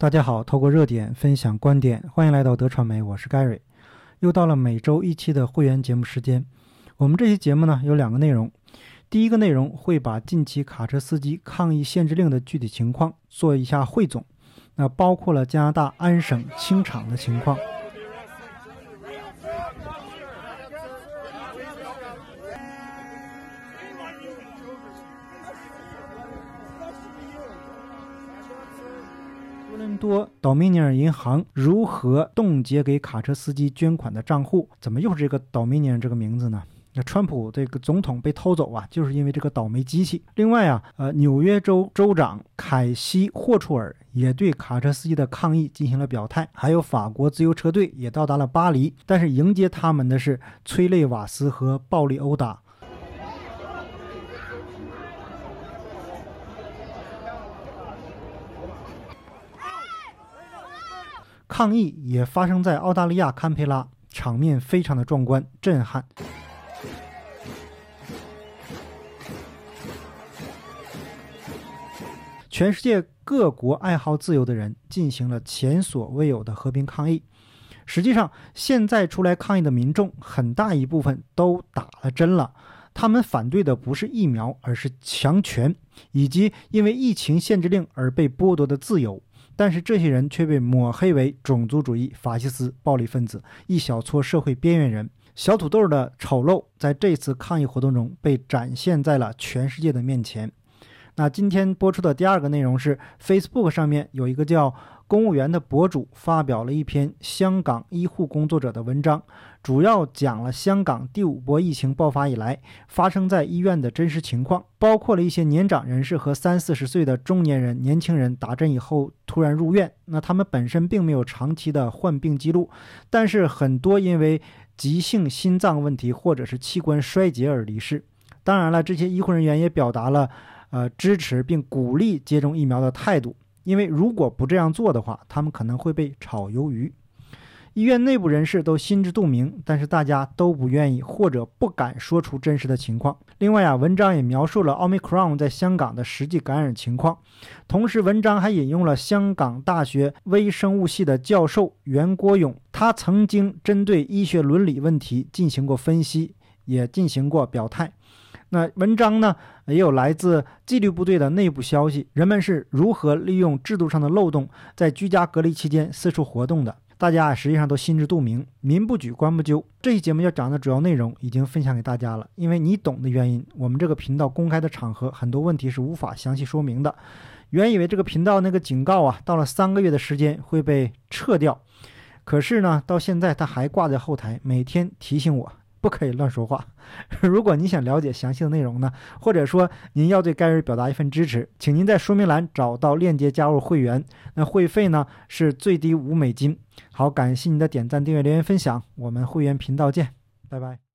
大家好，透过热点分享观点，欢迎来到德传媒，我是 Gary。又到了每周一期的会员节目时间。我们这期节目呢有两个内容，第一个内容会把近期卡车司机抗议限制令的具体情况做一下汇总，那包括了加拿大安省清场的情况。多 Dominion 银行如何冻结给卡车司机捐款的账户？怎么又是这个 Dominion 这个名字呢？那川普这个总统被偷走啊，就是因为这个倒霉机器。另外啊，呃，纽约州州长凯西霍楚尔也对卡车司机的抗议进行了表态。还有法国自由车队也到达了巴黎，但是迎接他们的是催泪瓦斯和暴力殴打。抗议也发生在澳大利亚堪培拉，场面非常的壮观、震撼。全世界各国爱好自由的人进行了前所未有的和平抗议。实际上，现在出来抗议的民众很大一部分都打了针了，他们反对的不是疫苗，而是强权，以及因为疫情限制令而被剥夺的自由。但是这些人却被抹黑为种族主义、法西斯、暴力分子，一小撮社会边缘人。小土豆的丑陋在这次抗议活动中被展现在了全世界的面前。那今天播出的第二个内容是，Facebook 上面有一个叫。公务员的博主发表了一篇香港医护工作者的文章，主要讲了香港第五波疫情爆发以来发生在医院的真实情况，包括了一些年长人士和三四十岁的中年人、年轻人打针以后突然入院。那他们本身并没有长期的患病记录，但是很多因为急性心脏问题或者是器官衰竭而离世。当然了，这些医护人员也表达了呃支持并鼓励接种疫苗的态度。因为如果不这样做的话，他们可能会被炒鱿鱼。医院内部人士都心知肚明，但是大家都不愿意或者不敢说出真实的情况。另外啊，文章也描述了奥密克戎在香港的实际感染情况，同时文章还引用了香港大学微生物系的教授袁国勇，他曾经针对医学伦理问题进行过分析，也进行过表态。那文章呢，也有来自纪律部队的内部消息，人们是如何利用制度上的漏洞，在居家隔离期间四处活动的？大家啊实际上都心知肚明，民不举，官不究。这期节目要讲的主要内容已经分享给大家了，因为你懂的原因，我们这个频道公开的场合很多问题是无法详细说明的。原以为这个频道那个警告啊，到了三个月的时间会被撤掉，可是呢，到现在它还挂在后台，每天提醒我。不可以乱说话。如果你想了解详细的内容呢，或者说您要对盖瑞表达一份支持，请您在说明栏找到链接加入会员。那会费呢是最低五美金。好，感谢您的点赞、订阅、留言、分享。我们会员频道见，拜拜。